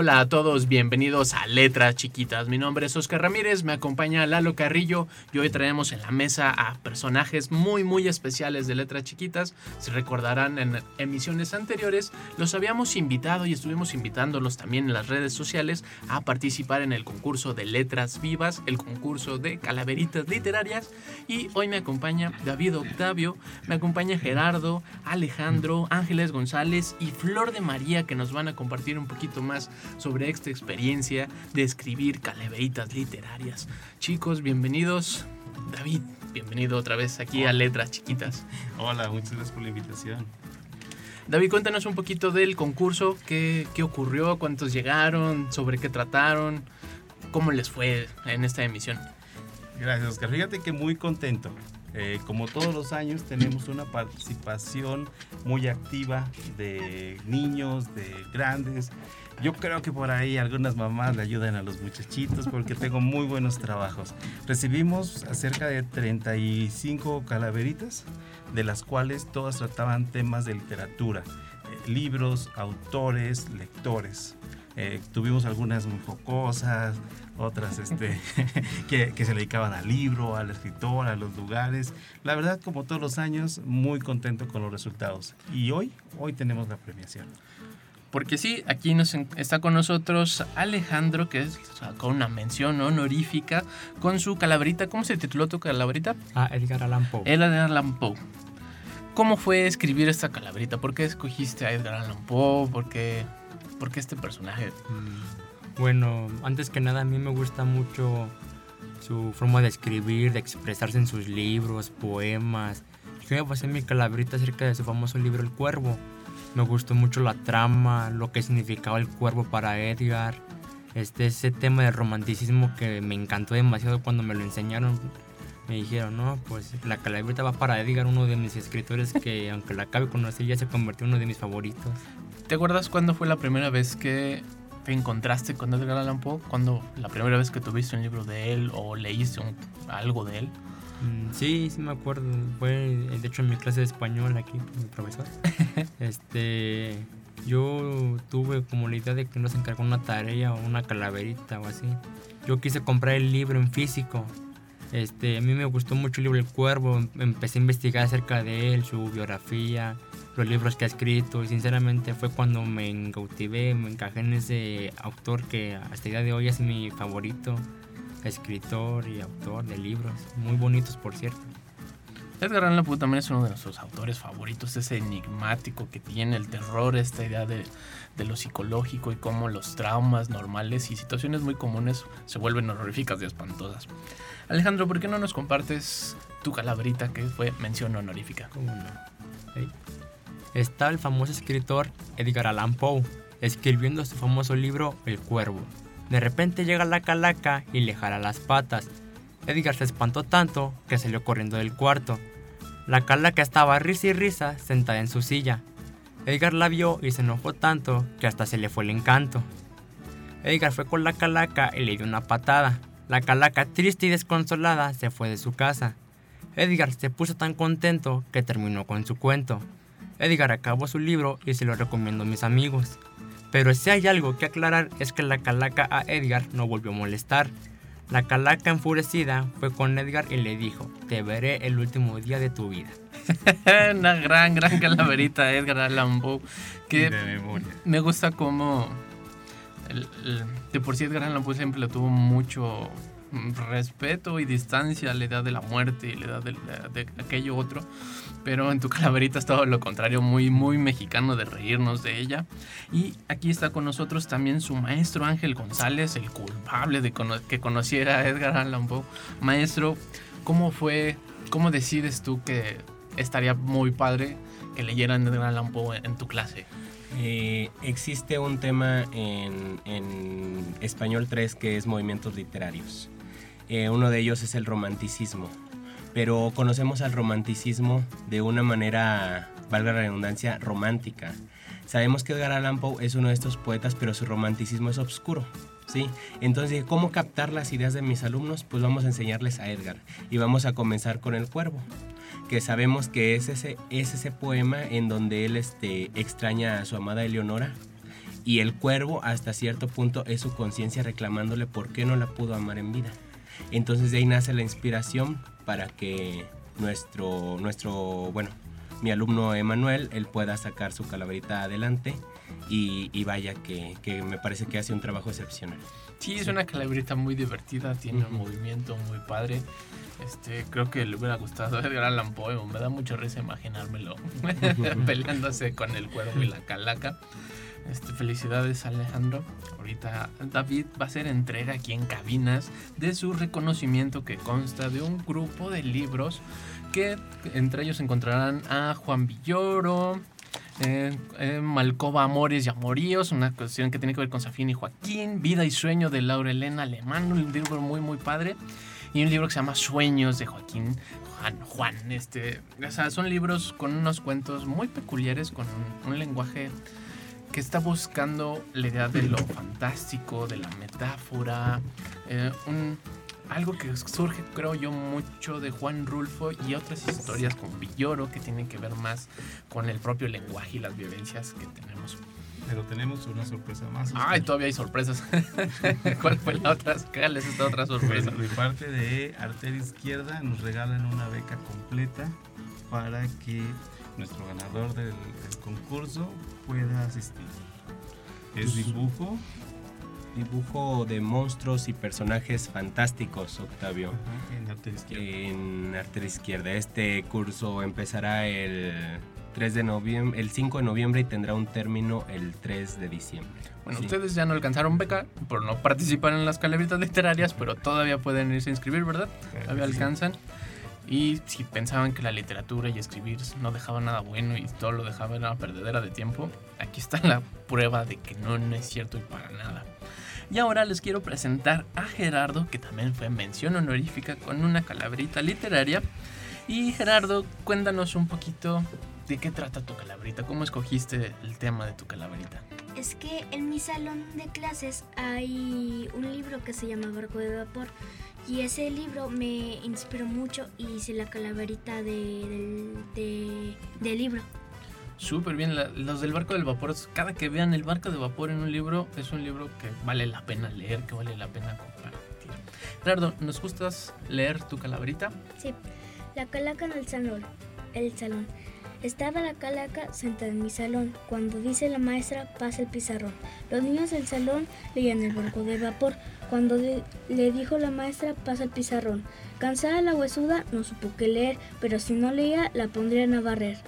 Hola a todos, bienvenidos a Letras Chiquitas. Mi nombre es Oscar Ramírez, me acompaña Lalo Carrillo y hoy traemos en la mesa a personajes muy muy especiales de Letras Chiquitas. Si recordarán en emisiones anteriores, los habíamos invitado y estuvimos invitándolos también en las redes sociales a participar en el concurso de Letras Vivas, el concurso de calaveritas literarias. Y hoy me acompaña David Octavio, me acompaña Gerardo, Alejandro, Ángeles González y Flor de María que nos van a compartir un poquito más sobre esta experiencia de escribir calaveritas literarias. Chicos, bienvenidos. David, bienvenido otra vez aquí a Letras Chiquitas. Hola, muchas gracias por la invitación. David, cuéntanos un poquito del concurso, qué, qué ocurrió, cuántos llegaron, sobre qué trataron, cómo les fue en esta emisión. Gracias, Oscar. Fíjate que muy contento. Eh, como todos los años tenemos una participación muy activa de niños, de grandes. Yo creo que por ahí algunas mamás le ayudan a los muchachitos porque tengo muy buenos trabajos. Recibimos cerca de 35 calaveritas, de las cuales todas trataban temas de literatura, eh, libros, autores, lectores. Eh, tuvimos algunas muy focosas, otras este, que, que, se dedicaban al libro, al escritor, a los lugares. La verdad, como todos los años, muy contento con los resultados. Y hoy, hoy tenemos la premiación. Porque sí, aquí nos está con nosotros Alejandro, que sacó una mención honorífica con su calaverita. ¿Cómo se tituló tu calaverita? Ah, Edgar Allan Poe. Edgar Allan Poe. ¿Cómo fue escribir esta calaverita? ¿Por qué escogiste a Edgar Allan Poe? ¿Por qué, por qué este personaje? Mm, bueno, antes que nada a mí me gusta mucho su forma de escribir, de expresarse en sus libros, poemas. Yo me pasé mi calaverita acerca de su famoso libro El Cuervo me gustó mucho la trama, lo que significaba el cuervo para Edgar. Este, ese tema de romanticismo que me encantó demasiado cuando me lo enseñaron. Me dijeron, no, pues la calaverita va para Edgar, uno de mis escritores que aunque la acabe conocer ya se convirtió en uno de mis favoritos. ¿Te acuerdas cuándo fue la primera vez que te encontraste con Edgar Allan Poe? ¿Cuándo la primera vez que tuviste un libro de él o leíste algo de él? Mm, sí, sí me acuerdo. Fue, de hecho, en mi clase de español aquí, mi profesor. este, yo tuve como la idea de que nos encargó una tarea o una calaverita o así. Yo quise comprar el libro en físico. Este, a mí me gustó mucho el libro El Cuervo. Empecé a investigar acerca de él, su biografía, los libros que ha escrito. Y sinceramente fue cuando me encautivé, me encajé en ese autor que hasta el día de hoy es mi favorito escritor y autor de libros, muy bonitos por cierto. Edgar Allan Poe también es uno de nuestros autores favoritos, ese enigmático que tiene el terror, esta idea de, de, lo psicológico y cómo los traumas normales y situaciones muy comunes se vuelven horroríficas y espantosas. Alejandro, ¿por qué no nos compartes tu calaverita que fue mención honorífica? Está el famoso escritor Edgar Allan Poe escribiendo su famoso libro El Cuervo de repente llega la calaca y le jala las patas. Edgar se espantó tanto que salió corriendo del cuarto. La calaca estaba risa y risa sentada en su silla. Edgar la vio y se enojó tanto que hasta se le fue el encanto. Edgar fue con la calaca y le dio una patada. La calaca, triste y desconsolada, se fue de su casa. Edgar se puso tan contento que terminó con su cuento. Edgar acabó su libro y se lo recomiendo a mis amigos. Pero si hay algo que aclarar es que la calaca a Edgar no volvió a molestar. La calaca enfurecida fue con Edgar y le dijo, te veré el último día de tu vida. Una gran, gran calaverita Edgar Allan Poe. Que me gusta como... de por sí Edgar Allan Poe siempre le tuvo mucho respeto y distancia a la edad de la muerte y la edad de, de, aquello otro. Pero en tu calaverita es todo lo contrario, muy, muy mexicano de reírnos de ella. Y aquí está con nosotros también su maestro Ángel González, el culpable de que conociera a Edgar Allan Poe. Maestro, ¿cómo fue, cómo decides tú que estaría muy padre que leyeran Edgar Allan Poe en tu clase? Eh, existe un tema en, español tres que es movimientos literarios. Eh, uno de ellos es el romanticismo, pero conocemos al romanticismo de una manera, valga la redundancia, romántica. Sabemos que Edgar Allan Poe es uno de estos poetas, pero su romanticismo es oscuro. ¿sí? Entonces, ¿cómo captar las ideas de mis alumnos? Pues vamos a enseñarles a Edgar y vamos a comenzar con El Cuervo que sabemos que es ese, es ese poema en donde él este, extraña a su amada Eleonora y el cuervo hasta cierto punto es su conciencia reclamándole por qué no la pudo amar en vida. Entonces de ahí nace la inspiración para que nuestro, nuestro bueno, mi alumno Emanuel, él pueda sacar su calaverita adelante y, y vaya que, que, me parece que hace un trabajo excepcional. Sí, es una calaverita muy divertida, tiene un movimiento muy padre. Este, creo que le hubiera gustado a Edgar Allan Poe, me da mucha risa imaginármelo peleándose con el cuervo y la calaca. Este, felicidades Alejandro. Ahorita David va a hacer entrega aquí en cabinas de su reconocimiento que consta de un grupo de libros que entre ellos encontrarán a Juan Villoro, eh, eh, Malcova Amores y Amoríos, una cuestión que tiene que ver con Safín y Joaquín, Vida y Sueño de Laura Elena Alemán, un libro muy muy padre, y un libro que se llama Sueños de Joaquín Juan. Juan este, o sea, son libros con unos cuentos muy peculiares, con un, un lenguaje que está buscando la idea de lo fantástico, de la metáfora, eh, un, algo que surge, creo yo, mucho de Juan Rulfo y otras historias con Villoro que tienen que ver más con el propio lenguaje y las vivencias que tenemos. Pero tenemos una sorpresa más. Ay, todavía hay sorpresas. ¿Cuál fue la otra? ¿Cuál es esta otra sorpresa? De parte de Arteria Izquierda nos regalan una beca completa para que nuestro ganador del, del concurso pueda asistir. Es dibujo. Dibujo de monstruos y personajes fantásticos, Octavio. Ajá, en Arteria Izquierda. En Arteria Izquierda. Este curso empezará el 3 de noviembre, el 5 de noviembre y tendrá un término el 3 de diciembre. Bueno, Sí. ustedes ya no alcanzaron beca por no participar en las calabritas literarias, pero todavía pueden irse a inscribir, ¿verdad? Todavía Sí. Y si pensaban que la literatura y escribir no dejaba nada bueno y todo lo dejaba era una perdedera de tiempo, aquí está la prueba de que no, no es cierto y para nada. Y ahora les quiero presentar a Gerardo, que también fue mención honorífica con una calabrita literaria. Y Gerardo, cuéntanos un poquito de qué trata tu calabrita, cómo escogiste el tema de tu calabrita. Es que en mi salón de clases hay un libro que se llama Barco de Vapor y ese libro me inspiró mucho y hice la calaverita de, del, de- del libro. Súper bien, la- los del barco del vapor, cada que vean el barco de vapor en un libro, es un libro que vale la pena leer, que vale la pena compartir. Gerardo, ¿nos gustas leer tu calabrita? Sí, la calaca en el salón. El salón. Estaba la calaca sentada en mi salón. Cuando dice la maestra, pasa el pizarrón. Los niños del salón leían el barco de vapor. Cuando le dijo la maestra, pasa el pizarrón. Cansada la huesuda, no supo qué leer, pero si no leía, la pondrían a barrer.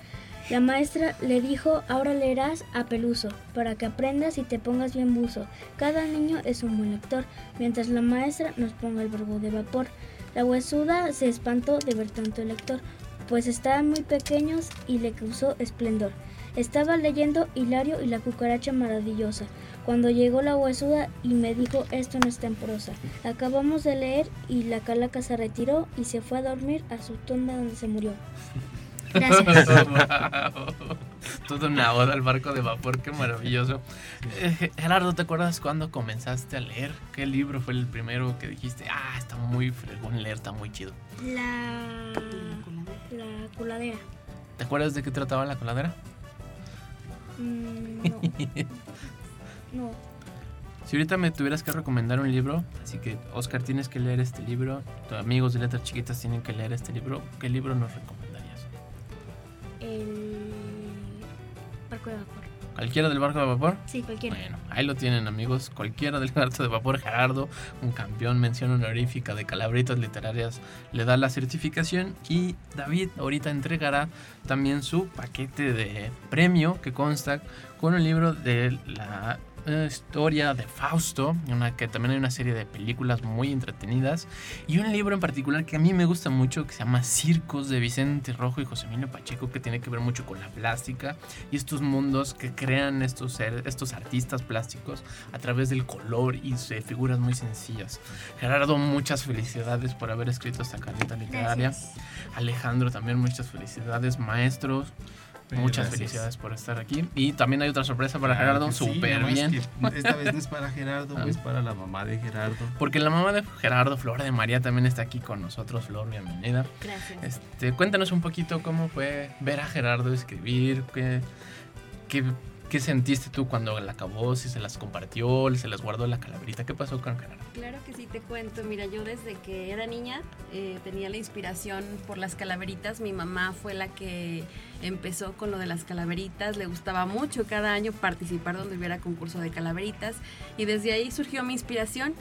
La maestra le dijo, ahora leerás a Peluso, para que aprendas y te pongas bien buzo. Cada niño es un buen lector, mientras la maestra nos ponga el barco de vapor. La huesuda se espantó de ver tanto lector, pues estaban muy pequeños y le causó esplendor. Estaba leyendo Hilario y la cucaracha maravillosa, cuando llegó la huesuda y me dijo esto no está en prosa. Acabamos de leer y la calaca se retiró y se fue a dormir a su tumba donde se murió. Gracias. Toda una oda al barco de vapor, qué maravilloso. Eh, Gerardo, ¿te acuerdas cuando comenzaste a leer? ¿Qué libro fue el primero que dijiste? Ah, está muy fregón leer, está muy chido. La coladera. ¿Te acuerdas de qué trataba la coladera? Mm, no. no. Si ahorita me tuvieras que recomendar un libro, así que Oscar tienes que leer este libro, tus amigos de letras chiquitas tienen que leer este libro, ¿qué libro nos recomendarías? El barco de vapor. ¿Cualquiera del barco de vapor? Sí, cualquiera. Bueno, ahí lo tienen amigos, cualquiera del barco de vapor, Gerardo, un campeón, mención honorífica de calabritas literarias, le da la certificación y David ahorita entregará también su paquete de premio que consta con un libro de la eh, historia de Fausto, una, que también hay una serie de películas muy entretenidas, y un libro en particular que a mí me gusta mucho, que se llama Circos de Vicente Rojo y José Emilio Pacheco, que tiene que ver mucho con la plástica y estos mundos que crean estos, estos artistas plásticos a través del color y de figuras muy sencillas. Gerardo, muchas felicidades por haber escrito esta carta literaria. Alejandro, también muchas felicidades. Maestros, muchas Gracias. felicidades por estar aquí. Y también hay otra sorpresa para Claro Gerardo, sí, súper bien. que esta vez no es para Gerardo, Ah. es para la mamá de Gerardo. Porque la mamá de Gerardo, Flor de María, también está aquí con nosotros. Flor, bienvenida. Gracias. Este, cuéntanos un poquito cómo fue ver a Gerardo escribir, qué, qué, qué sentiste tú cuando la acabó, si se las compartió, se las guardó en la calaverita. ¿Qué pasó con Gerardo? Claro que sí, te cuento. Mira, yo desde que era niña eh, tenía la inspiración por las calaveritas. Mi mamá fue la que empezó con lo de las calaveritas. Le gustaba mucho cada año participar donde hubiera concurso de calaveritas. Y desde ahí surgió mi inspiración.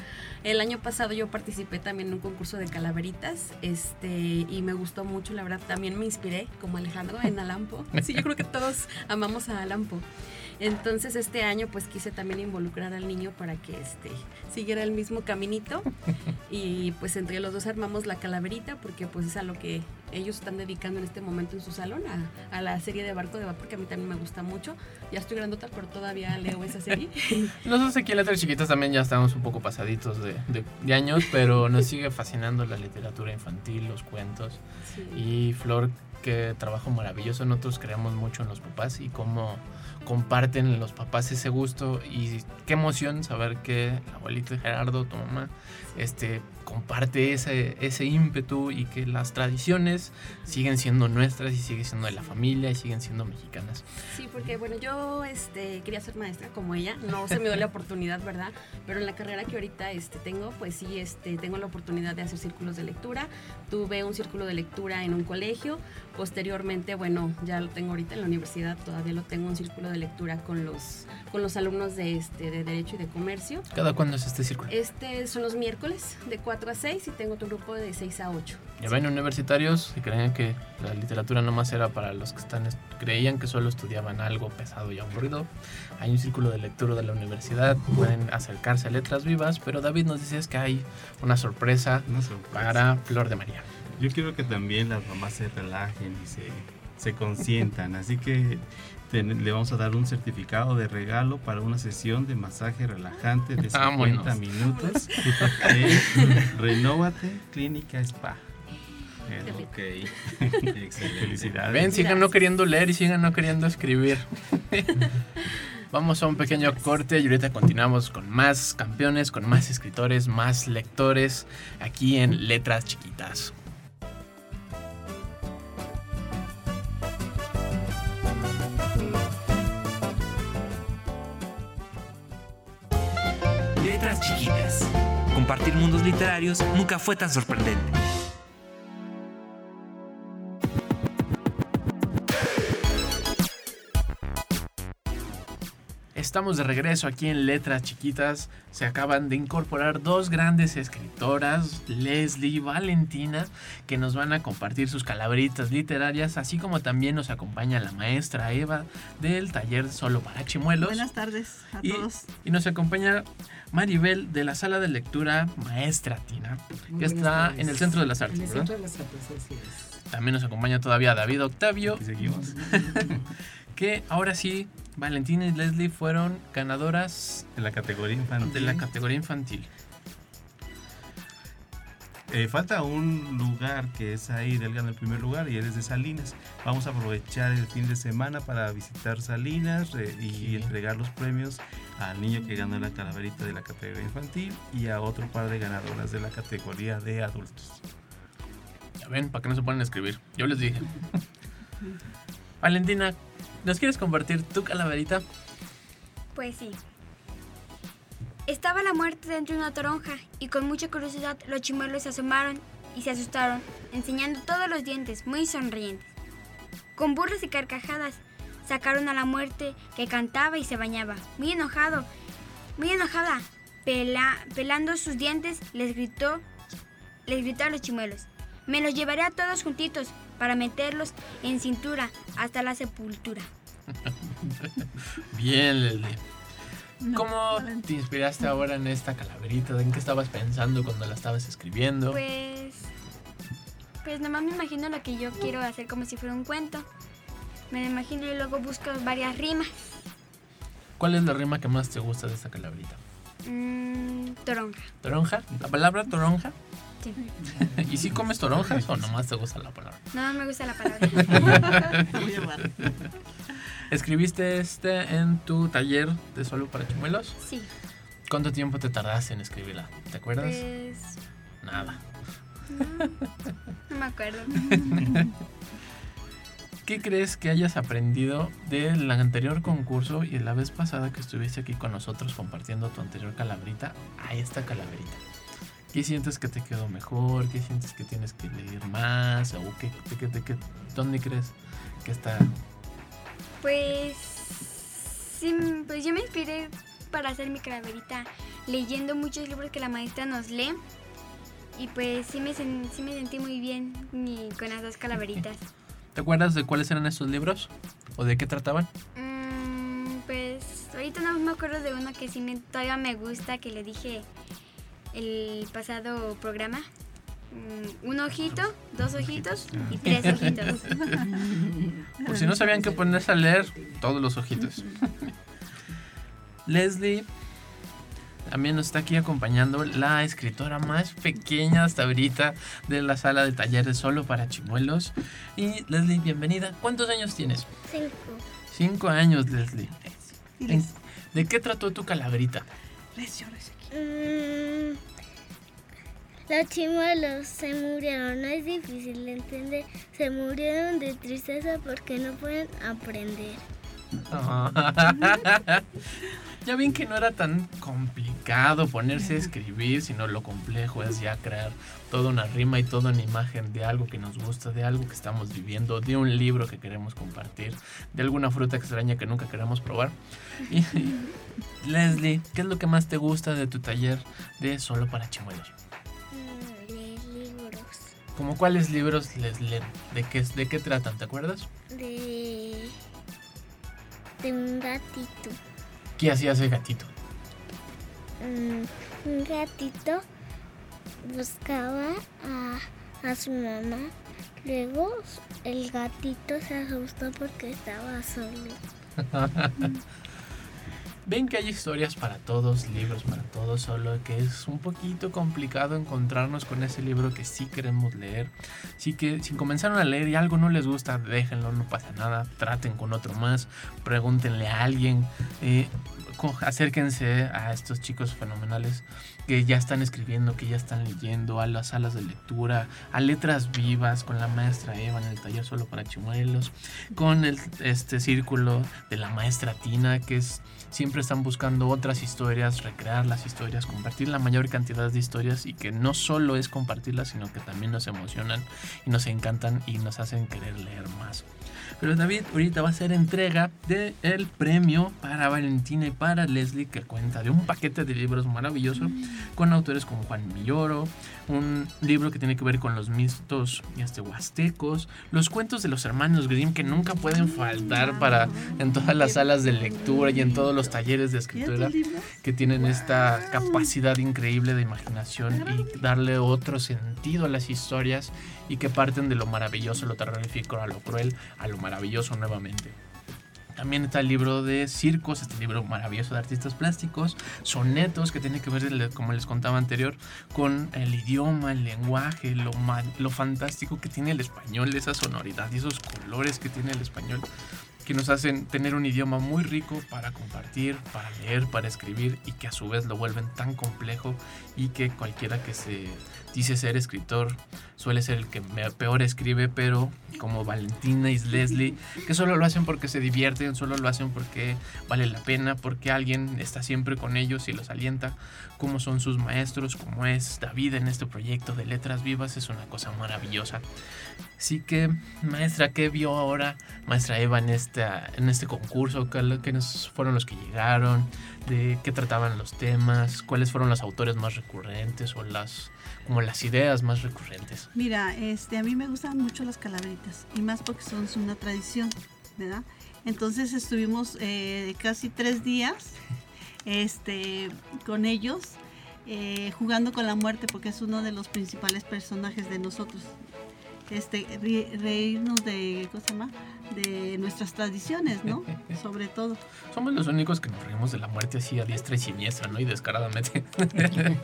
El año pasado yo participé también en un concurso de calaveritas. Este, y me gustó mucho, la verdad. También me inspiré, como Alejandro, en Alampo. Sí, yo creo que todos amamos a Alampo. Entonces este año pues quise también involucrar al niño para que este siguiera el mismo caminito y pues entre los dos armamos la calaverita porque pues es a lo que ellos están dedicando en este momento en su salón, a, a la serie de Barco de Vapor que a mí también me gusta mucho. Ya estoy grandota pero todavía leo esa serie. Nosotros aquí en Letras Chiquitas también ya estamos un poco pasaditos de, de- de años, pero nos sigue fascinando la literatura infantil, los cuentos. Sí. Y Flor, qué trabajo maravilloso. Nosotros creemos mucho en los papás y cómo comparten los papás ese gusto. Y qué emoción saber que el abuelito de Gerardo, tu mamá, este, comparte ese, ese ímpetu y que las tradiciones siguen siendo nuestras y siguen siendo de la familia y siguen siendo mexicanas. Sí, porque bueno, yo este, quería ser maestra como ella, no se me dio la oportunidad, ¿verdad? Pero en la carrera que ahorita este, tengo, pues sí, este, tengo la oportunidad de hacer círculos de lectura. Tuve un círculo de lectura en un colegio, posteriormente, bueno, ya lo tengo ahorita en la universidad, todavía lo tengo un círculo de lectura con los, con los alumnos de, este, de Derecho y de Comercio. ¿Cada cuándo es este círculo? Este son los miércoles de 4 a 6 y tengo otro grupo de 6 a 8. Ya ven, universitarios que creían que la literatura nomás era para los que están est- creían que solo estudiaban algo pesado y aburrido. Hay un círculo de lectura de la universidad, pueden acercarse a letras vivas, pero David nos dice es que hay una sorpresa Una sorpresa. para Flor de María. Yo quiero que también las mamás se relajen y se, se consientan, así que le vamos a dar un certificado de regalo para una sesión de masaje relajante de 50 Vámonos. minutos de Renóvate Clínica Spa. Qué rico. Ok. Excelente. Felicidades. Ven, sigan no queriendo leer y sigan no queriendo escribir. Vamos a un pequeño corte y ahorita continuamos con más campeones, con más escritores, más lectores, aquí en Letras Chiquitas. Chiquitas. Compartir mundos literarios nunca fue tan sorprendente. Estamos de regreso aquí en Letras Chiquitas. Se acaban de incorporar dos grandes escritoras, Leslie y Valentina, que nos van a compartir sus calaveritas literarias, así como también nos acompaña la maestra Eva del taller Solo para Chimuelos. Buenas tardes a y, todos. y nos acompaña Maribel de la sala de lectura Maestra Tina, que está en el Centro de las Artes. En el ¿verdad? centro de las artes, así es. También nos acompaña todavía David Octavio, Y seguimos. que ahora sí, Valentina y Leslie fueron ganadoras En la categoría infantil. de la categoría infantil. Eh, falta un lugar que es ahí, él gana el primer lugar y él es de Salinas. Vamos a aprovechar el fin de semana para visitar Salinas re- y Sí. entregar los premios al niño que ganó la calaverita de la categoría infantil y a otro par de ganadoras de la categoría de adultos. Ya ven, ¿para qué no se ponen a escribir? Yo les dije. Valentina, ¿nos quieres compartir tu calaverita? Pues sí. Estaba la muerte dentro de una toronja y con mucha curiosidad los chimuelos se asomaron y se asustaron, enseñando todos los dientes, muy sonrientes. Con burlas y carcajadas, sacaron a la muerte que cantaba y se bañaba, muy enojado, muy enojada. Pela- pelando sus dientes, les gritó, les gritó a los chimuelos. Me los llevaré a todos juntitos para meterlos en cintura hasta la sepultura. Bien, Leslie. ¿Cómo te inspiraste ahora en esta calaverita? ¿En qué estabas pensando cuando la estabas escribiendo? Pues. Pues nomás me imagino lo que yo quiero hacer como si fuera un cuento. Me lo imagino y luego busco varias rimas. ¿Cuál es la rima que más te gusta de esta calaverita? Mmm, toronja. ¿Toronja? ¿La palabra toronja? Sí. ¿Y si comes toronjas o nomás te gusta la palabra? No, me gusta la palabra. ¿Escribiste este en tu taller de solo para chimuelos? Sí. ¿Cuánto tiempo te tardaste en escribirla? ¿Te acuerdas? Pues. Nada. No, no me acuerdo. ¿Qué crees que hayas aprendido del anterior concurso y la vez pasada que estuviste aquí con nosotros compartiendo tu anterior calaverita a esta calaverita? ¿Qué sientes que te quedó mejor? ¿Qué sientes que tienes que leer más? ¿O qué, qué- qué- qué- dónde crees que está? Pues. Sí, pues yo me inspiré para hacer mi calaverita leyendo muchos libros que la maestra nos lee. Y pues sí me, sí me sentí muy bien con las dos calaveritas. ¿Te acuerdas de cuáles eran esos libros? ¿O de qué trataban? Mm, pues ahorita no me acuerdo de uno que sí me, todavía me gusta, que le dije el pasado programa. Mm, un ojito, dos ojitos y tres ojitos. Por si no sabían qué ponerse a leer, todos los ojitos. Leslie también nos está aquí acompañando la escritora más pequeña hasta ahorita de la sala de talleres solo para chimuelos. Y Leslie, bienvenida. ¿Cuántos años tienes? Cinco. Cinco años, Leslie. Y ¿En- les- ¿De qué trató tu calaverita? recio. Mm, los chimuelos se murieron, no es difícil de entender. Se murieron de tristeza porque no pueden aprender. ya ven que no era tan complicado ponerse a escribir, sino lo complejo es ya crear toda una rima y toda una imagen de algo que nos gusta, de algo que estamos viviendo, de un libro que queremos compartir, de alguna fruta extraña que nunca queremos probar. Y, Leslie, ¿qué es lo que más te gusta de tu taller de Solo para Chimuelos? Mm, leer libros ¿Como cuáles libros les leen? ¿De qué, ¿De qué tratan? ¿Te acuerdas? de, de un gatito. ¿Qué hacía ese gatito? Mm, un gatito buscaba a, a su mamá. Luego el gatito se asustó porque estaba solo. Ven que hay historias para todos, libros para todos, solo que es un poquito complicado encontrarnos con ese libro que sí queremos leer. Así que si comenzaron a leer y algo no les gusta, déjenlo, no pasa nada, traten con otro más, pregúntenle a alguien, eh, acérquense a estos chicos fenomenales que ya están escribiendo, que ya están leyendo, a las salas de lectura, a letras vivas, con la maestra Eva en el taller solo para chimuelos, con el, este círculo de la maestra Tina, que es siempre están buscando otras historias, recrear las historias, compartir la mayor cantidad de historias y que no solo es compartirlas, sino que también nos emocionan y nos encantan y nos hacen querer leer más. Pero David ahorita va a hacer entrega del premio para Valentina y para Leslie que cuenta de un paquete de libros maravilloso con autores como Juan Milloro, un libro que tiene que ver con los mitos este, huastecos, los cuentos de los hermanos Grimm que nunca pueden faltar para en todas las salas de lectura y en todos los talleres de ¿Qué escritura que tienen esta capacidad increíble de imaginación y darle otro sentido a las historias y que parten de lo maravilloso, lo terrorífico, a lo cruel, a lo maravilloso nuevamente. También está el libro de circos, este libro maravilloso de artistas plásticos, sonetos que tiene que ver, como les contaba anterior, con el idioma, el lenguaje, lo, lo fantástico que tiene el español, esa sonoridad y esos colores que tiene el español que nos hacen tener un idioma muy rico para compartir, para leer, para escribir y que a su vez lo vuelven tan complejo y que cualquiera que se dice ser escritor suele ser el que peor escribe, pero como Valentina y Leslie, que solo lo hacen porque se divierten, solo lo hacen porque vale la pena, porque alguien está siempre con ellos y los alienta, como son sus maestros, como es David en este proyecto de Letras Vivas, es una cosa maravillosa. Así que, maestra, ¿qué vio ahora maestra Eva en, esta, en este concurso? ¿Qué- ¿Quiénes fueron los que llegaron? ¿De qué trataban los temas? ¿Cuáles fueron los autores más recurrentes o las, como las ideas más recurrentes? Mira, este, a mí me gustan mucho las calaveritas y más porque son una tradición, ¿verdad? Entonces estuvimos eh, casi tres días este, con ellos, eh, jugando con la muerte, porque es uno de los principales personajes de nosotros. Este, re- reírnos de, ¿cómo se llama? de nuestras tradiciones, ¿no? Sobre todo. Somos los únicos que nos reímos de la muerte así a diestra y siniestra, ¿no? Y descaradamente. que,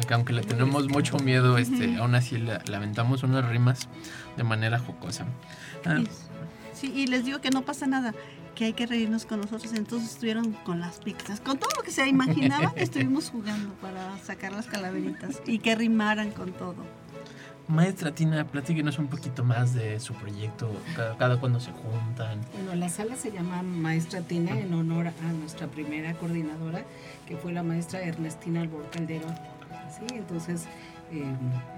que aunque le tenemos mucho miedo, este, aún así le aventamos unas rimas de manera jocosa. Ah, Sí, y les digo que no pasa nada, que hay que reírnos con nosotros. Entonces estuvieron con las pizzas, con todo lo que se imaginaban, estuvimos jugando para sacar las calaveritas y que rimaran con todo. Maestra Tina, platíquenos un poquito más de su proyecto, cada, cada cuando se juntan. Bueno, la sala se llama Maestra Tina en honor a nuestra primera coordinadora, que fue la maestra Ernestina Albor Calderón. Sí, entonces eh,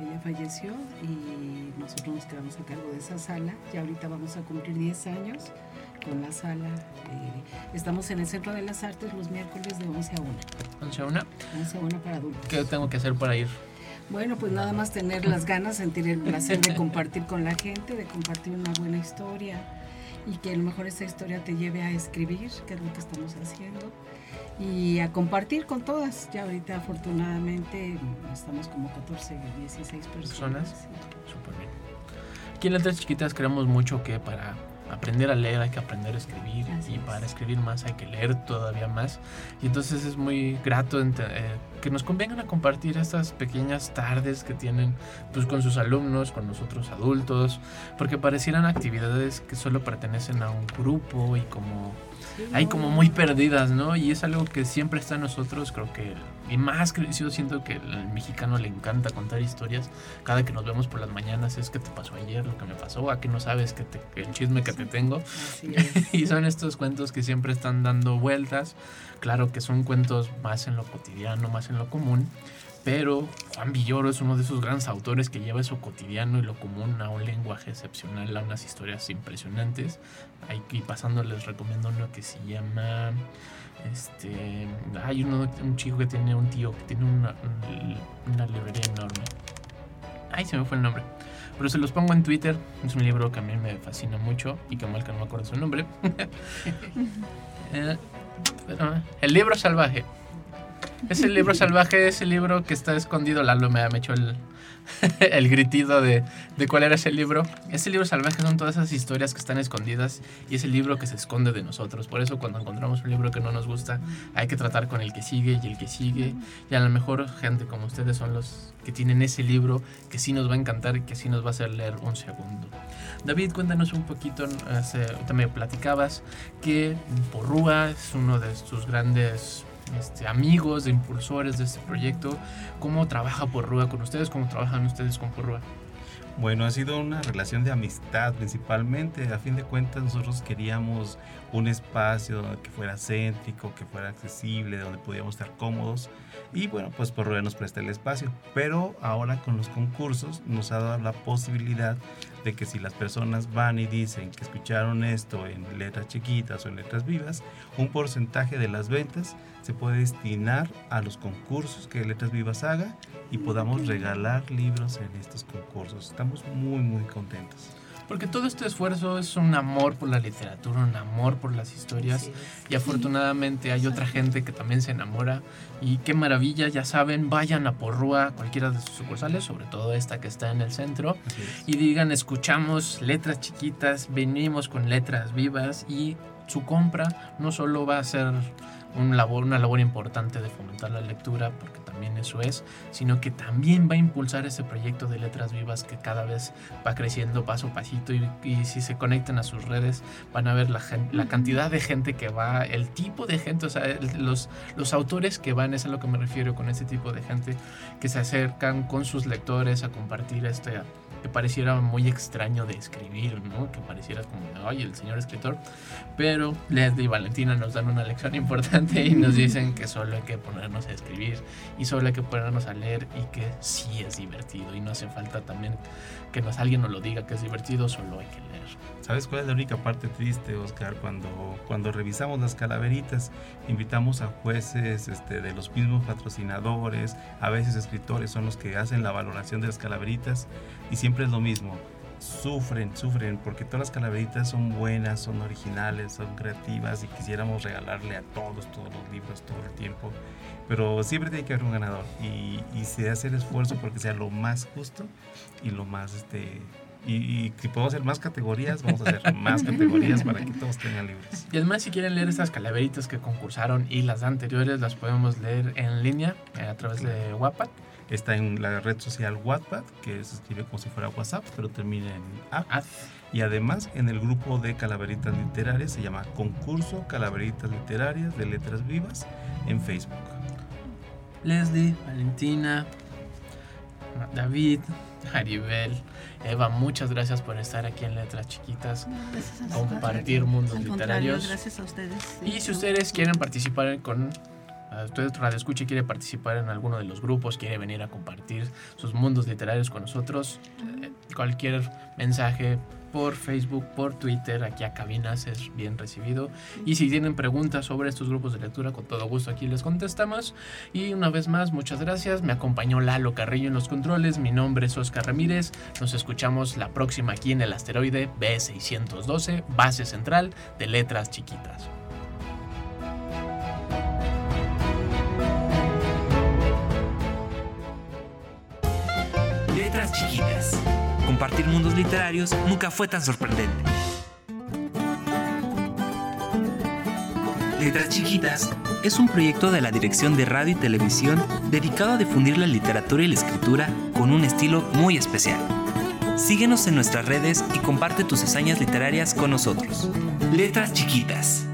ella falleció y nosotros nos quedamos a cargo de esa sala. Y ahorita vamos a cumplir 10 años con la sala. Eh, estamos en el Centro de las Artes los miércoles de 11 a 1. 11 a 1. 11 a 1 para adultos. ¿Qué tengo que hacer para ir? Bueno, pues nada más tener las ganas, sentir el placer de compartir con la gente, de compartir una buena historia y que a lo mejor esa historia te lleve a escribir, que es lo que estamos haciendo, y a compartir con todas. Ya ahorita afortunadamente estamos como 14, 16 personas. ¿Personas? Súper bien. Aquí en Letras Chiquitas creemos mucho que para aprender a leer hay que aprender a escribir y para escribir más hay que leer todavía más. Y entonces es muy grato eh, que nos convengan a compartir estas pequeñas tardes que tienen pues, con sus alumnos, con nosotros adultos, porque parecieran actividades que solo pertenecen a un grupo y como hay como muy perdidas, ¿no? Y es algo que siempre está en nosotros, creo que, y más que yo siento que al mexicano le encanta contar historias, cada que nos vemos por las mañanas es que te pasó ayer, lo que me pasó, a que no sabes que te- que el chisme que te tengo. y son estos cuentos que siempre están dando vueltas, claro que son cuentos más en lo cotidiano, más en lo común, pero Juan Villoro es uno de esos grandes autores que lleva eso cotidiano y lo común a un lenguaje excepcional, a unas historias impresionantes. Aquí pasando les recomiendo uno que se llama... Este, hay uno, un chico que tiene un tío que tiene una, librería enorme. Ay, se me fue el nombre. Pero se los pongo en Twitter. Es un libro que a mí me fascina mucho y que mal que no me acuerdo su nombre. Eh, el libro salvaje. Es el libro salvaje, es el libro que está escondido. Lalo me, me echó el, el gritido de, de cuál era ese libro. Ese libro salvaje son todas esas historias que están escondidas y es el libro que se esconde de nosotros. Por eso cuando encontramos un libro que no nos gusta, hay que tratar con el que sigue y el que sigue. Y a lo mejor gente como ustedes son los que tienen ese libro que sí nos va a encantar y que sí nos va a hacer leer un segundo. David, cuéntanos un poquito, me platicabas que Porrúa es uno de tus grandes este, amigos, de impulsores de este proyecto. ¿Cómo trabaja Porrúa con ustedes? ¿Cómo trabajan ustedes con Porrúa? Bueno, ha sido una relación de amistad principalmente. A fin de cuentas, nosotros queríamos un espacio que fuera céntrico, que fuera accesible, donde pudiéramos estar cómodos. Y bueno, pues por nos presta el espacio. Pero ahora con los concursos nos ha dado la posibilidad de que si las personas van y dicen que escucharon esto en letras chiquitas o en letras vivas, un porcentaje de las ventas se puede destinar a los concursos que Letras Vivas haga y podamos regalar libros en estos concursos. Estamos muy, muy contentos. Porque todo este esfuerzo es un amor por la literatura, un amor por las historias. Y afortunadamente hay otra gente que también se enamora. Y qué maravilla, ya saben, vayan a Porrúa, cualquiera de sus sucursales, sobre todo esta que está en el centro. Y digan, escuchamos letras chiquitas, venimos con letras vivas. Y su compra no solo va a ser un labor, una labor importante de fomentar la lectura, porque también eso es, sino que también va a impulsar ese proyecto de letras vivas que cada vez va creciendo paso a pasito y, y si se conectan a sus redes van a ver la, cantidad de gente que va, el tipo de gente, o sea, el- los, los autores que van, es a lo que me refiero con ese tipo de gente que se acercan con sus lectores a compartir este que pareciera muy extraño de escribir, ¿no? Que pareciera como, ay, el señor escritor. Pero Leslie y Valentina nos dan una lección importante y nos dicen que solo hay que ponernos a escribir y solo hay que ponernos a leer y que sí es divertido y no hace falta también que nos alguien nos lo diga que es divertido, solo hay que leer. ¿Sabes cuál es la única parte triste, Oscar? Cuando, cuando revisamos las calaveritas, invitamos a jueces este, de los mismos patrocinadores, a veces escritores son los que hacen la valoración de las calaveritas y siempre es lo mismo. sufren, sufren, porque todas las calaveritas son buenas, son originales, son creativas y quisiéramos regalarle a todos, todos los libros, todo el tiempo. Pero siempre tiene que haber un ganador y, y se hace el esfuerzo porque sea lo más justo y lo más, este, y, si podemos hacer más categorías, vamos a hacer más categorías para que todos tengan libros. Y además, si quieren leer estas calaveritas que concursaron y las anteriores, las podemos leer en línea eh, a través de Wattpad. Está en la red social Wattpad, que se escribe como si fuera WhatsApp, pero termina en app. Y además en el grupo de calaveritas literarias se llama Concurso Calaveritas Literarias de Letras Vivas en Facebook. Leslie, Valentina, David, Aribel, Eva, muchas gracias por estar aquí en Letras Chiquitas, Gracias a compartir mundos Al literarios. Gracias a ustedes. Y si ustedes quieren participar con usted Radio Escucha y quiere participar en alguno de los grupos, quiere venir a compartir sus mundos literarios con nosotros, eh, cualquier mensaje por Facebook, por Twitter, aquí a cabinas es bien recibido. Y si tienen preguntas sobre estos grupos de lectura, con todo gusto aquí les contestamos. Y una vez más, muchas gracias. Me acompañó Lalo Carrillo en los controles. Mi nombre es Oscar Ramírez. Nos escuchamos la próxima aquí en el asteroide B612, base central de letras chiquitas. Compartir mundos literarios nunca fue tan sorprendente. Letras Chiquitas es un proyecto de la Dirección de Radio y Televisión dedicado a difundir la literatura y la escritura con un estilo muy especial. Síguenos en nuestras redes y comparte tus hazañas literarias con nosotros. Letras Chiquitas.